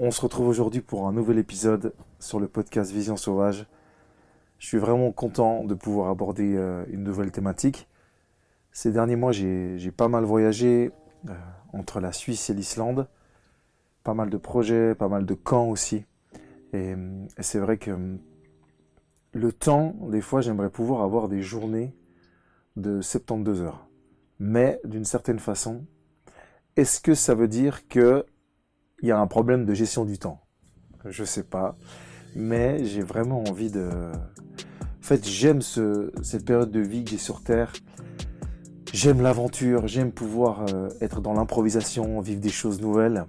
On se retrouve aujourd'hui pour un nouvel épisode sur le podcast Vision Sauvage. Je suis vraiment content de pouvoir aborder euh, une nouvelle thématique. Ces derniers mois, j'ai pas mal voyagé euh, entre la Suisse et l'Islande. Pas mal de projets, pas mal de camps aussi. Et, et c'est vrai que le temps, des fois, j'aimerais pouvoir avoir des journées de 72 heures. Mais d'une certaine façon, est-ce que ça veut dire que il y a un problème de gestion du temps Je sais pas, mais j'ai vraiment envie de. En fait, j'aime ce, cette période de vie que j'ai sur Terre. J'aime l'aventure, j'aime pouvoir euh, être dans l'improvisation, vivre des choses nouvelles,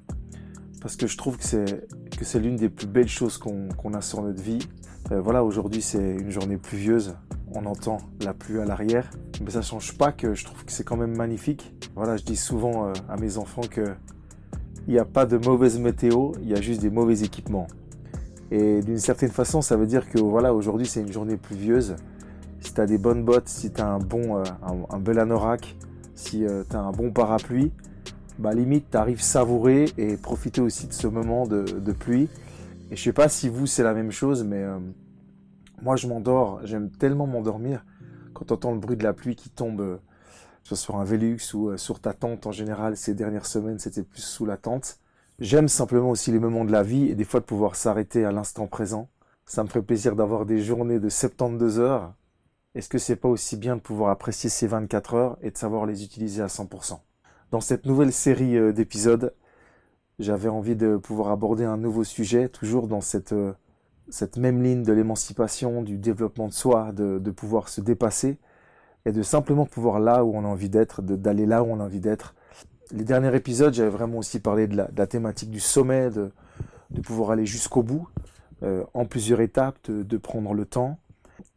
parce que je trouve que c'est que c'est l'une des plus belles choses qu'on a sur notre vie. Euh, voilà, aujourd'hui c'est une journée pluvieuse, on entend la pluie à l'arrière, mais ça change pas que je trouve que c'est quand même magnifique. Voilà, je dis souvent euh, à mes enfants que il n'y a pas de mauvaise météo, il y a juste des mauvais équipements. Et d'une certaine façon, ça veut dire que voilà, aujourd'hui c'est une journée pluvieuse. Si tu as des bonnes bottes, si tu as un bon euh, un, bel anorak, si euh, tu as un bon parapluie, bah limite tu arrives savourer et profiter aussi de ce moment de, pluie. Et je sais pas si vous c'est la même chose, mais euh, moi je m'endors, j'aime tellement m'endormir quand tu entends le bruit de la pluie qui tombe soit sur un Velux ou euh, sur ta tente en général. Ces dernières semaines, c'était plus sous la tente. J'aime simplement aussi les moments de la vie et des fois de pouvoir s'arrêter à l'instant présent. Ça me ferait plaisir d'avoir des journées de 72 heures. Est-ce que c'est pas aussi bien de pouvoir apprécier ces 24 heures et de savoir les utiliser à 100% Dans cette nouvelle série euh, d'épisodes, j'avais envie de pouvoir aborder un nouveau sujet, toujours dans cette, euh, cette même ligne de l'émancipation, du développement de soi, de, de pouvoir se dépasser et de simplement pouvoir là où on a envie d'être, d'aller là où on a envie d'être. Les derniers épisodes, j'avais vraiment aussi parlé de la, thématique du sommet, de, de pouvoir aller jusqu'au bout, euh, en plusieurs étapes, de, prendre le temps.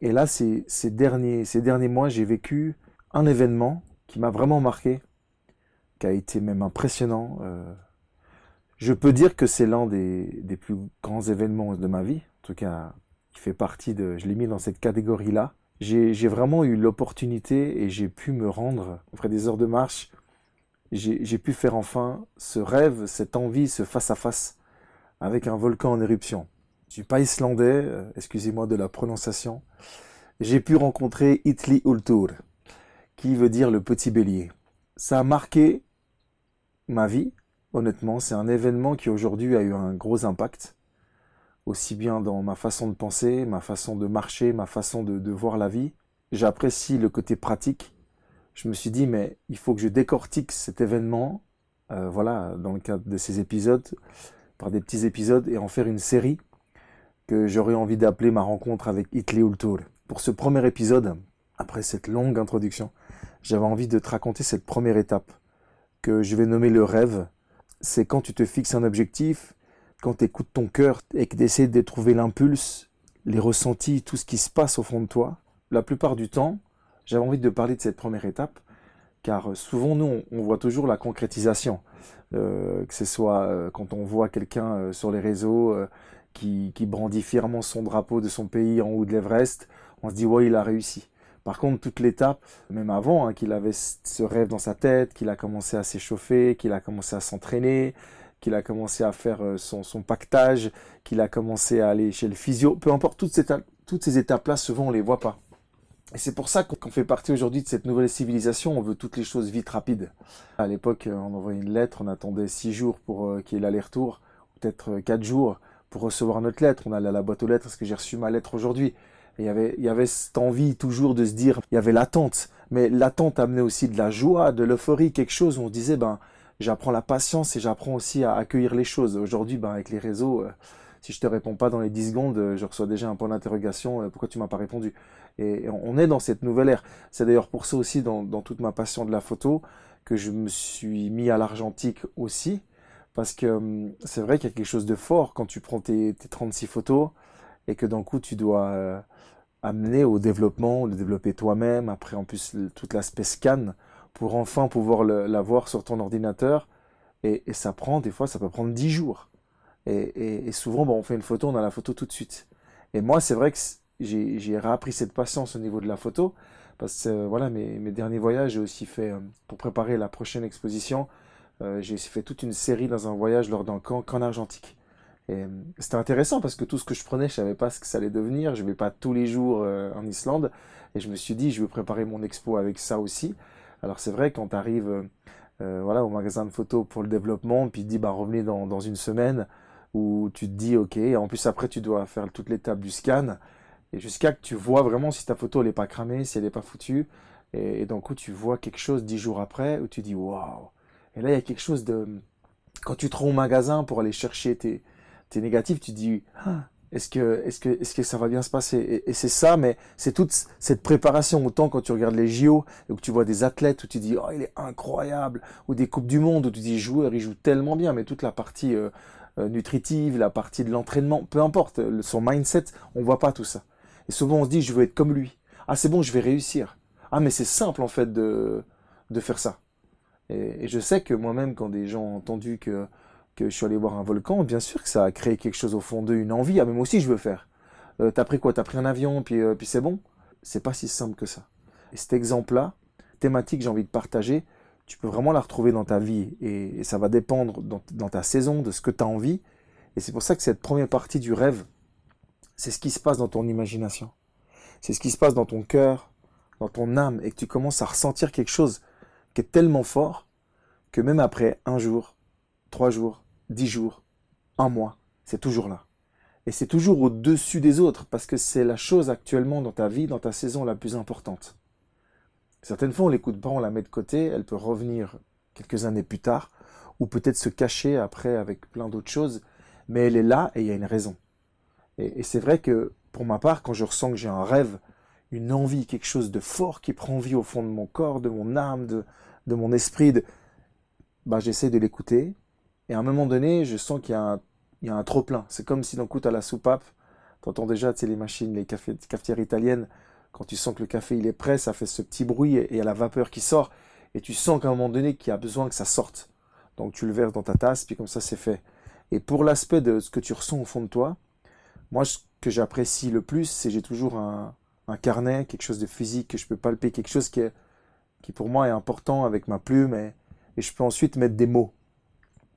Et là, ces, ces, derniers, ces derniers mois, j'ai vécu un événement qui m'a vraiment marqué, qui a été même impressionnant. Euh, je peux dire que c'est l'un des, des, plus grands événements de ma vie, en tout cas, qui fait partie de, je l'ai mis dans cette catégorie-là j'ai vraiment eu l'opportunité et j'ai pu me rendre, après des heures de marche, j'ai pu faire enfin ce rêve, cette envie, ce face-à-face avec un volcan en éruption. Je suis pas islandais, euh, excusez-moi de la prononciation. J'ai pu rencontrer Itli Ultur, qui veut dire le petit bélier. Ça a marqué ma vie, honnêtement. C'est un événement qui aujourd'hui a eu un gros impact aussi bien dans ma façon de penser, ma façon de marcher, ma façon de, voir la vie. J'apprécie le côté pratique. Je me suis dit, mais il faut que je décortique cet événement, euh, voilà, dans le cadre de ces épisodes, par des petits épisodes, et en faire une série que j'aurais envie d'appeler ma rencontre avec Hitler Ultur. Pour ce premier épisode, après cette longue introduction, j'avais envie de te raconter cette première étape, que je vais nommer le rêve. C'est quand tu te fixes un objectif quand tu écoutes ton cœur et que tu essaies de trouver l'impulse, les ressentis, tout ce qui se passe au fond de toi, la plupart du temps, j'avais envie de parler de cette première étape, car souvent nous, on, voit toujours la concrétisation, euh, que ce soit euh, quand on voit quelqu'un euh, sur les réseaux qui, qui, brandit fièrement son drapeau de son pays en haut de l'Everest, on se dit ouais, il a réussi. Par contre, toute l'étape, même avant hein, qu'il avait ce rêve dans sa tête, qu'il a commencé à s'échauffer, qu'il a commencé à s'entraîner, qu'il a commencé à faire euh, son, son pactage, qu'il a commencé à aller chez le physio, peu importe, toutes ces, toutes ces étapes-là, souvent on les voit pas. Et c'est pour ça qu'on fait partie aujourd'hui de cette nouvelle civilisation, on veut toutes les choses vite, rapides. À l'époque, euh, on envoyait une lettre, on attendait six jours pour euh, qu'il y ait l'aller-retour, peut-être quatre jours pour recevoir notre lettre. On allait à la boîte aux lettres, est-ce que j'ai reçu ma lettre aujourd'hui il y avait, il y avait cette envie toujours de se dire, il y avait l'attente, mais l'attente amenait aussi de la joie, de l'euphorie, quelque chose où on se disait, ben, j'apprends la patience et j'apprends aussi à accueillir les choses. Aujourd'hui, ben, avec les réseaux, euh, si je te réponds pas dans les 10 secondes, euh, je reçois déjà un point d'interrogation, euh, pourquoi tu m'as pas répondu? Et, on est dans cette nouvelle ère. C'est d'ailleurs pour ça aussi, dans, toute ma passion de la photo, que je me suis mis à l'argentique aussi, parce que hum, c'est vrai qu'il y a quelque chose de fort quand tu prends tes, tes 36 photos et que d'un coup tu dois amener au développement, le développer toi-même, après en plus toute l'aspect scan, pour enfin pouvoir la voir sur ton ordinateur. Et, ça prend, des fois, ça peut prendre 10 jours. Et, souvent, bon, on fait une photo, on a la photo tout de suite. Et moi, c'est vrai que j'ai réappris cette patience au niveau de la photo. Parce que euh, voilà, mes, derniers voyages, j'ai aussi fait, euh, pour préparer la prochaine exposition, euh, j'ai fait toute une série dans un voyage lors d'un camp, camp argentique. Et c'était intéressant parce que tout ce que je prenais, je savais pas ce que ça allait devenir. Je vais pas tous les jours en Islande. Et je me suis dit, je vais préparer mon expo avec ça aussi. Alors c'est vrai, quand tu arrives voilà, au magasin de photos pour le développement, puis tu dis, bah, revenez dans, une semaine, où tu te dis, ok, en plus après tu dois faire toute l'étape du scan, et jusqu'à que tu vois vraiment si ta photo elle n'est pas cramée, si elle n'est pas foutue, et, d'un coup tu vois quelque chose dix jours après, où tu dis, waouh, et là il y a quelque chose de... Quand tu te rends au magasin pour aller chercher tes, tes négatifs, tu te dis, ah, est-ce que, est-ce que, est-ce que ça va bien se passer? Et, c'est ça, mais c'est toute cette préparation. Autant quand tu regardes les JO et que tu vois des athlètes où tu dis, oh, il est incroyable, ou des coupes du monde où tu dis, joueur, il joue tellement bien, mais toute la partie euh, euh, nutritive, la partie de l'entraînement, peu importe, son mindset, on voit pas tout ça. Et souvent on se dit je veux être comme lui. Ah c'est bon, je vais réussir. Ah mais c'est simple en fait de, de faire ça. Et, je sais que moi-même quand des gens ont entendu que, que je suis allé voir un volcan, bien sûr que ça a créé quelque chose au fond d'eux, une envie. Ah mais moi aussi je veux faire. Euh, t'as pris quoi? T'as pris un avion puis, euh, puis c'est bon? C'est pas si simple que ça. Et cet exemple-là, thématique j'ai envie de partager, tu peux vraiment la retrouver dans ta vie et, ça va dépendre dans, ta saison de ce que tu as envie. Et c'est pour ça que cette première partie du rêve, c'est ce qui se passe dans ton imagination. C'est ce qui se passe dans ton cœur, dans ton âme et que tu commences à ressentir quelque chose qui est tellement fort que même après un jour, trois jours, dix jours, un mois, c'est toujours là. Et c'est toujours au-dessus des autres parce que c'est la chose actuellement dans ta vie, dans ta saison la plus importante. Certaines fois, on l'écoute pas, on la met de côté, elle peut revenir quelques années plus tard, ou peut-être se cacher après avec plein d'autres choses, mais elle est là et il y a une raison. Et, c'est vrai que pour ma part, quand je ressens que j'ai un rêve, une envie, quelque chose de fort qui prend vie au fond de mon corps, de mon âme, de, mon esprit, bah, j'essaie de l'écouter. Et à un moment donné, je sens qu'il y un, y a un trop plein. C'est comme si d'un coup, à la soupape, entends déjà, tu les machines, les cafetières italiennes, quand tu sens que le café il est prêt, ça fait ce petit bruit et il y a la vapeur qui sort. Et tu sens qu'à un moment donné qu'il y a besoin que ça sorte. Donc tu le verses dans ta tasse, puis comme ça c'est fait. Et pour l'aspect de ce que tu ressens au fond de toi, moi ce que j'apprécie le plus, c'est j'ai toujours un, carnet, quelque chose de physique que je peux palper, quelque chose qui, qui pour moi est important avec ma plume et, je peux ensuite mettre des mots.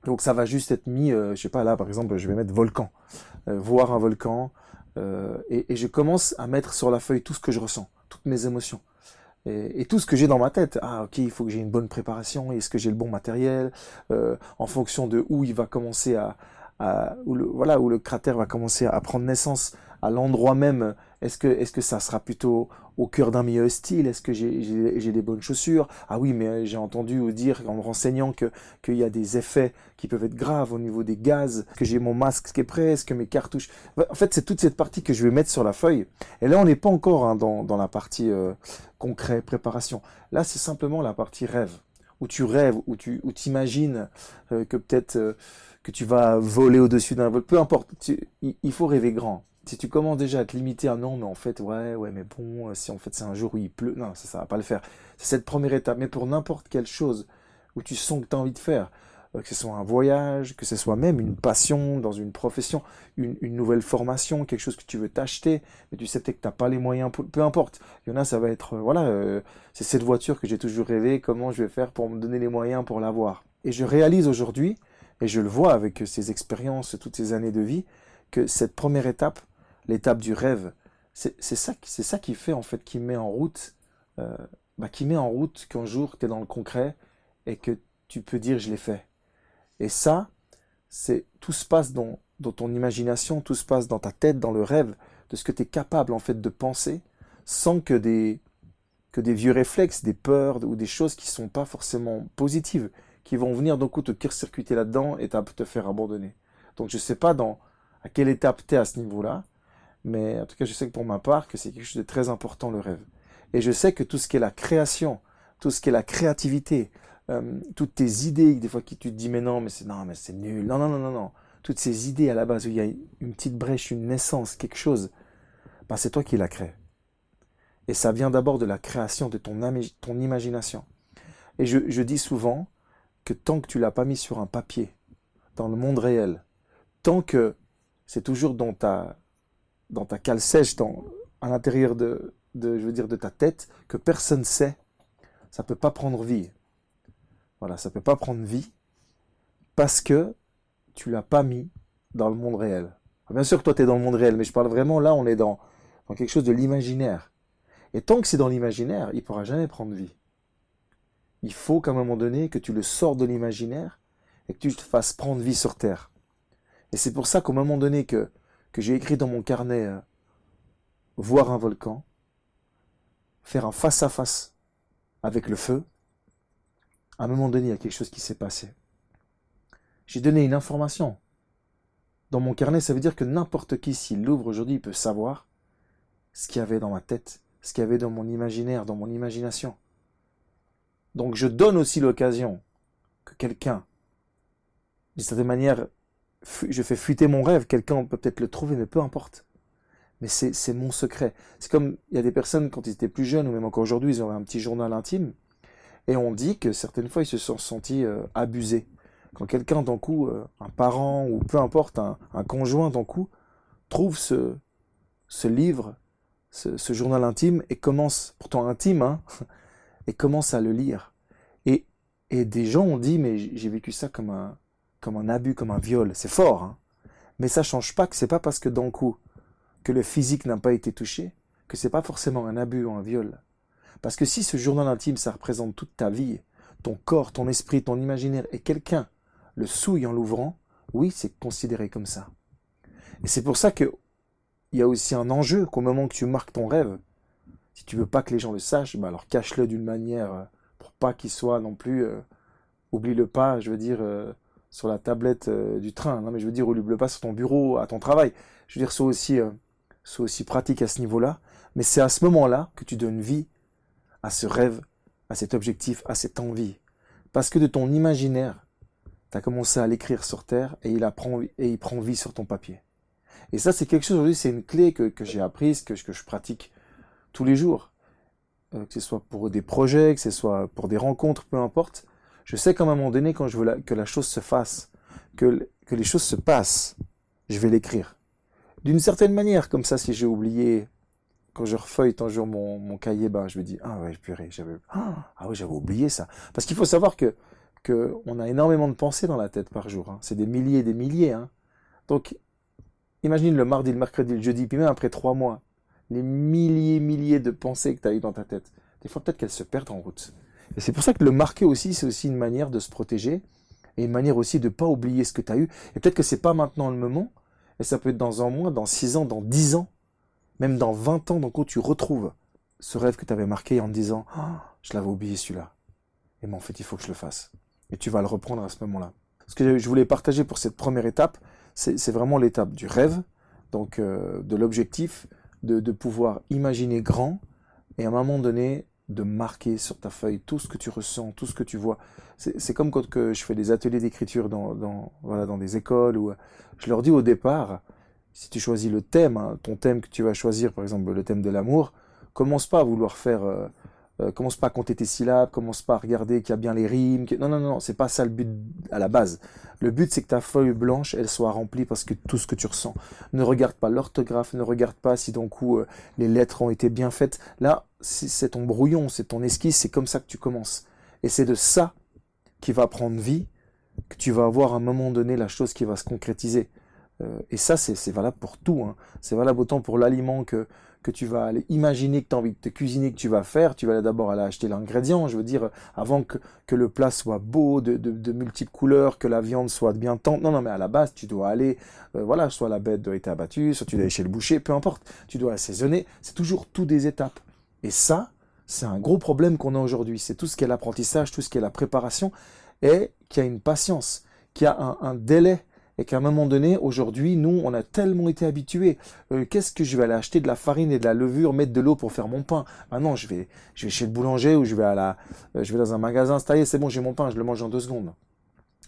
Donc ça va juste être mis, euh, je sais pas là par exemple, je vais mettre volcan, euh, voir un volcan, euh, et, je commence à mettre sur la feuille tout ce que je ressens, toutes mes émotions. Et, tout ce que j'ai dans ma tête. Ah ok, il faut que j'ai une bonne préparation, est-ce que j'ai le bon matériel, euh, en fonction de où il va commencer à, où le, voilà, où le cratère va commencer à prendre naissance, à l'endroit même, est-ce que, est-ce que ça sera plutôt au cœur d'un milieu hostile? Est-ce que j'ai des bonnes chaussures? Ah oui, mais j'ai entendu dire en me renseignant que qu'il y a des effets qui peuvent être graves au niveau des gaz. Que j'ai mon masque qui est prêt Est-ce que mes cartouches En fait, c'est toute cette partie que je vais mettre sur la feuille. Et là, on n'est pas encore hein, dans, dans la partie euh, concret, préparation. Là, c'est simplement la partie rêve où tu rêves, où tu où t'imagines euh, que peut-être euh, que tu vas voler au-dessus d'un vol. Peu importe, il faut rêver grand si tu commences déjà à te limiter à non, mais en fait, ouais, ouais, mais bon, euh, si en fait c'est un jour où il pleut, non, ça, ça va pas le faire. C'est cette première étape. Mais pour n'importe quelle chose où tu sens que tu as envie de faire, euh, que ce soit un voyage, que ce soit même une passion dans une profession, une, nouvelle formation, quelque chose que tu veux t'acheter, mais tu sais peut-être que tu n'as pas les moyens, peu importe. Il y en a, ça va être, euh, voilà, c'est cette voiture que j'ai toujours rêvé, comment je vais faire pour me donner les moyens pour l'avoir. Et je réalise aujourd'hui, et je le vois avec ces expériences, toutes ces années de vie, que cette première étape, l'étape du rêve. C'est ça, c'est ça qui fait en fait, qui met en route, euh, bah, qui met en route qu'un jour tu es dans le concret et que tu peux dire je l'ai fait. Et ça, c'est tout se passe dans, ton imagination, tout se passe dans ta tête, dans le rêve de ce que tu es capable en fait de penser, sans que des que des vieux réflexes, des peurs ou des choses qui sont pas forcément positives, qui vont venir d'un coup te circuiter là-dedans et te faire abandonner. Donc je sais pas dans à quelle étape tu es à ce niveau-là, mais en tout cas, je sais que pour ma part, que c'est quelque chose de très important, le rêve. Et je sais que tout ce qui est la création, tout ce qui est la créativité, euh, toutes tes idées, des fois qui tu te dis, mais non, mais c'est, non, mais c'est nul. Non, non, non, non, non. Toutes ces idées à la base où il y a une petite brèche, une naissance, quelque chose, ben c'est toi qui la crée. Et ça vient d'abord de la création de ton, ton imagination. Et je, je dis souvent que tant que tu l'as pas mis sur un papier, dans le monde réel, tant que c'est toujours dans ta, dans ta cale sèche, dans, à l'intérieur de, je veux dire, de ta tête, que personne sait, ça peut pas prendre vie. Voilà, ça peut pas prendre vie parce que tu l'as pas mis dans le monde réel. Bien sûr que toi, tu es dans le monde réel, mais je parle vraiment, là, on est dans, dans quelque chose de l'imaginaire. Et tant que c'est dans l'imaginaire, il ne pourra jamais prendre vie. Il faut qu'à un moment donné, que tu le sors de l'imaginaire et que tu te fasses prendre vie sur Terre. Et c'est pour ça qu'au moment donné que, j'ai écrit dans mon carnet euh, voir un volcan, faire un face-à-face avec le feu, à un moment donné, il y a quelque chose qui s'est passé. J'ai donné une information. Dans mon carnet, ça veut dire que n'importe qui, s'il l'ouvre aujourd'hui, peut savoir ce qu'il y avait dans ma tête, ce qu'il y avait dans mon imaginaire, dans mon imagination. Donc je donne aussi l'occasion que quelqu'un, d'une certaine manière, je fais fuiter mon rêve, quelqu'un peut peut-être le trouver, mais peu importe. Mais c'est mon secret. C'est comme, il y a des personnes, quand ils étaient plus jeunes, ou même encore aujourd'hui, ils ont un petit journal intime, et on dit que certaines fois, ils se sont sentis euh, abusés. Quand quelqu'un, d'un coup, euh, un parent, ou peu importe, un, conjoint, d'un coup, trouve ce, ce livre, ce, journal intime, et commence, pourtant intime, hein, et commence à le lire. Et, et des gens ont dit, mais j'ai vécu ça comme un, comme un abus, comme un viol. C'est fort, hein mais ça change pas que c'est pas parce que d'un coup que le physique n'a pas été touché que c'est pas forcément un abus ou un viol. Parce que si ce journal intime ça représente toute ta vie, ton corps, ton esprit, ton imaginaire et quelqu'un le souille en l'ouvrant, oui, c'est considéré comme ça. Et c'est pour ça que il y a aussi un enjeu qu'au moment que tu marques ton rêve, si tu veux pas que les gens le sachent, bah alors cache-le d'une manière euh, pour pas qu'il soit non plus euh, oublie-le pas, je veux dire euh, sur la tablette du train. Non, mais je veux dire, oublie pas sur ton bureau, à ton travail. Je veux dire, sois aussi, pratique à ce niveau-là. Mais c'est à ce moment-là que tu donnes vie à ce rêve, à cet objectif, à cette envie. Parce que de ton imaginaire, tu as commencé à l'écrire sur terre et il, apprend, et il prend vie sur ton papier. Et ça, c'est quelque chose, aujourd'hui, c'est une clé que, j'ai apprise, que je pratique tous les jours. Euh, que ce soit pour des projets, que ce soit pour des rencontres, peu importe. Je sais qu'à un moment donné, quand je veux que la chose se fasse, que, que les choses se passent, je vais l'écrire. D'une certaine manière, comme ça, si j'ai oublié, quand je refeuille un jour mon, mon cahier, ben, je me dis, ah ouais, purée, j'avais, ah, ah j'avais oublié ça. Parce qu'il faut savoir que, que on a énormément de pensées dans la tête par jour. Hein. C'est des milliers et des milliers. Hein. Donc, imagine le mardi, le mercredi, le jeudi, puis même après trois mois, les milliers, milliers de pensées que tu as eues dans ta tête. Des fois, peut-être qu'elles se perdent en route. Et c'est pour ça que le marquer aussi, c'est aussi une manière de se protéger et une manière aussi de ne pas oublier ce que tu as eu. Et peut-être que c'est pas maintenant le moment, et ça peut être dans un mois, dans six ans, dans dix ans, même dans vingt ans, où tu retrouves ce rêve que tu avais marqué en te disant ah, Je l'avais oublié celui-là. Et mais en fait, il faut que je le fasse. Et tu vas le reprendre à ce moment-là. Ce que je voulais partager pour cette première étape, c'est vraiment l'étape du rêve, donc euh, de l'objectif, de, pouvoir imaginer grand, et à un moment donné, de marquer sur ta feuille tout ce que tu ressens, tout ce que tu vois. C'est comme quand que je fais des ateliers d'écriture dans, dans, voilà, dans des écoles où je leur dis au départ, si tu choisis le thème, hein, ton thème que tu vas choisir, par exemple le thème de l'amour, commence pas à vouloir faire euh, euh, commence pas à compter tes syllabes, commence pas à regarder qu'il y a bien les rimes. Non, non, non, c'est pas ça le but à la base. Le but, c'est que ta feuille blanche, elle soit remplie parce que tout ce que tu ressens. Ne regarde pas l'orthographe, ne regarde pas si d'un coup euh, les lettres ont été bien faites. Là, c'est ton brouillon, c'est ton esquisse, c'est comme ça que tu commences. Et c'est de ça qui va prendre vie, que tu vas avoir à un moment donné la chose qui va se concrétiser. Euh, et ça, c'est valable pour tout. Hein. C'est valable autant pour l'aliment que, que tu vas aller imaginer que tu as envie de te cuisiner, que tu vas faire, tu vas d'abord aller acheter l'ingrédient, je veux dire, avant que, que le plat soit beau, de, de, multiples couleurs, que la viande soit bien tendre. Non, non, mais à la base, tu dois aller, euh, voilà, soit la bête doit être abattue, soit tu dois aller chez le boucher, peu importe. Tu dois assaisonner. C'est toujours tout des étapes. Et ça, c'est un gros problème qu'on a aujourd'hui. C'est tout ce qui est l'apprentissage, tout ce qui est la préparation, et qui a une patience, qui a un, un délai et qu'à un moment donné, aujourd'hui, nous, on a tellement été habitués. Euh, qu'est-ce que je vais aller acheter de la farine et de la levure, mettre de l'eau pour faire mon pain? Ah non, je vais, je vais chez le boulanger ou je vais à la, euh, je vais dans un magasin, c'est bon, j'ai mon pain, je le mange en deux secondes.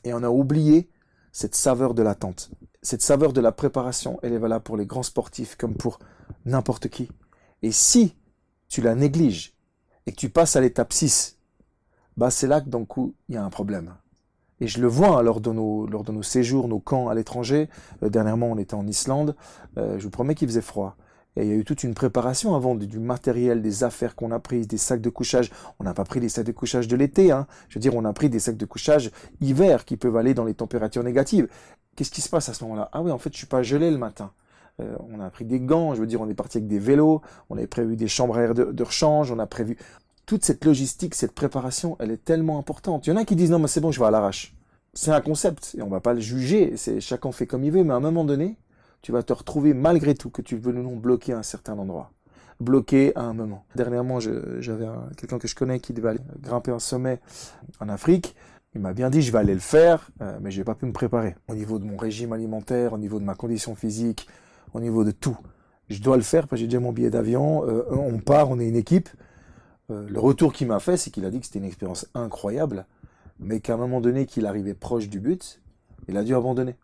Et on a oublié cette saveur de l'attente, cette saveur de la préparation. Elle est valable pour les grands sportifs comme pour n'importe qui. Et si tu la négliges et que tu passes à l'étape 6, bah c'est là que d'un coup, il y a un problème. Et je le vois hein, lors, de nos, séjours, nos camps à l'étranger. Euh, dernièrement, on était en Islande. Euh, je vous promets qu'il faisait froid. Et il y a eu toute une préparation avant du, matériel, des affaires qu'on a prises, des sacs de couchage. On n'a pas pris des sacs de couchage de l'été. Hein. Je veux dire, on a pris des sacs de couchage hiver qui peuvent aller dans les températures négatives. Qu'est-ce qui se passe à ce moment-là? Ah oui, en fait, je suis pas gelé le matin. Euh, on a pris des gants, je veux dire, on est parti avec des vélos, on avait prévu des chambres à air de rechange, on a prévu toute cette logistique, cette préparation, elle est tellement importante. Il y en a qui disent non, mais c'est bon, je vais à l'arrache. C'est un concept et on va pas le juger. C'est chacun fait comme il veut, mais à un moment donné, tu vas te retrouver malgré tout que tu veux non bloqué à un certain endroit, bloqué à un moment. Dernièrement, j'avais quelqu'un que je connais qui devait grimper un sommet en Afrique. Il m'a bien dit je vais aller le faire, euh, mais je n'ai pas pu me préparer au niveau de mon régime alimentaire, au niveau de ma condition physique, au niveau de tout. Je dois le faire parce que j'ai déjà mon billet d'avion. Euh, on part, on est une équipe. Euh, le retour qu'il m'a fait, c'est qu'il a dit que c'était une expérience incroyable, mais qu'à un moment donné, qu'il arrivait proche du but, il a dû abandonner.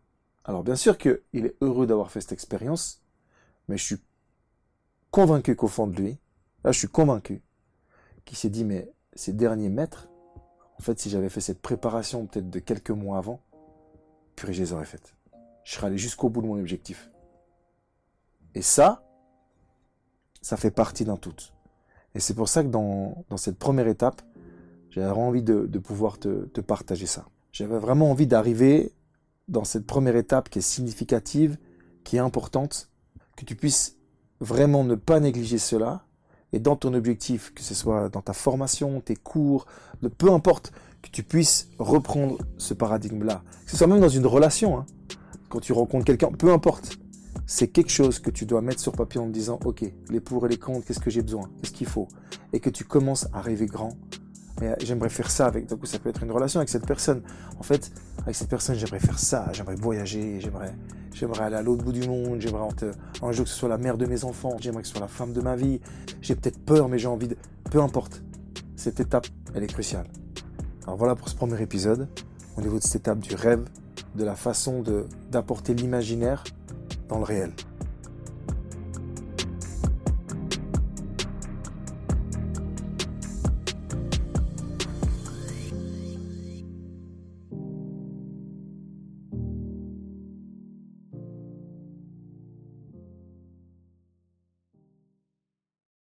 Alors bien sûr qu'il est heureux d'avoir fait cette expérience, mais je suis convaincu qu'au fond de lui, là je suis convaincu, qu'il s'est dit, mais ces derniers mètres, en fait, si j'avais fait cette préparation peut-être de quelques mois avant, purée, je les aurais faites. Je serais allé jusqu'au bout de mon objectif. Et ça, ça fait partie d'un tout. Et c'est pour ça que dans, dans cette première étape, j'avais vraiment envie de, pouvoir te, te, partager ça. J'avais vraiment envie d'arriver dans cette première étape qui est significative, qui est importante, que tu puisses vraiment ne pas négliger cela, et dans ton objectif, que ce soit dans ta formation, tes cours, de, peu importe, que tu puisses reprendre ce paradigme-là. Que ce soit même dans une relation, hein, quand tu rencontres quelqu'un, peu importe c'est quelque chose que tu dois mettre sur papier en te disant, OK, les pour et les contre, qu'est-ce que j'ai besoin, qu'est-ce qu'il faut, et que tu commences à rêver grand. Mais j'aimerais faire ça avec, donc ça peut être une relation avec cette personne. En fait, avec cette personne, j'aimerais faire ça, j'aimerais voyager, j'aimerais, j'aimerais aller à l'autre bout du monde, j'aimerais un jour que ce soit la mère de mes enfants, j'aimerais que ce soit la femme de ma vie. J'ai peut-être peur, mais j'ai envie de, peu importe. Cette étape, elle est cruciale. Alors voilà pour ce premier épisode, au niveau de cette étape du rêve, de la façon d'apporter l'imaginaire dans le réel.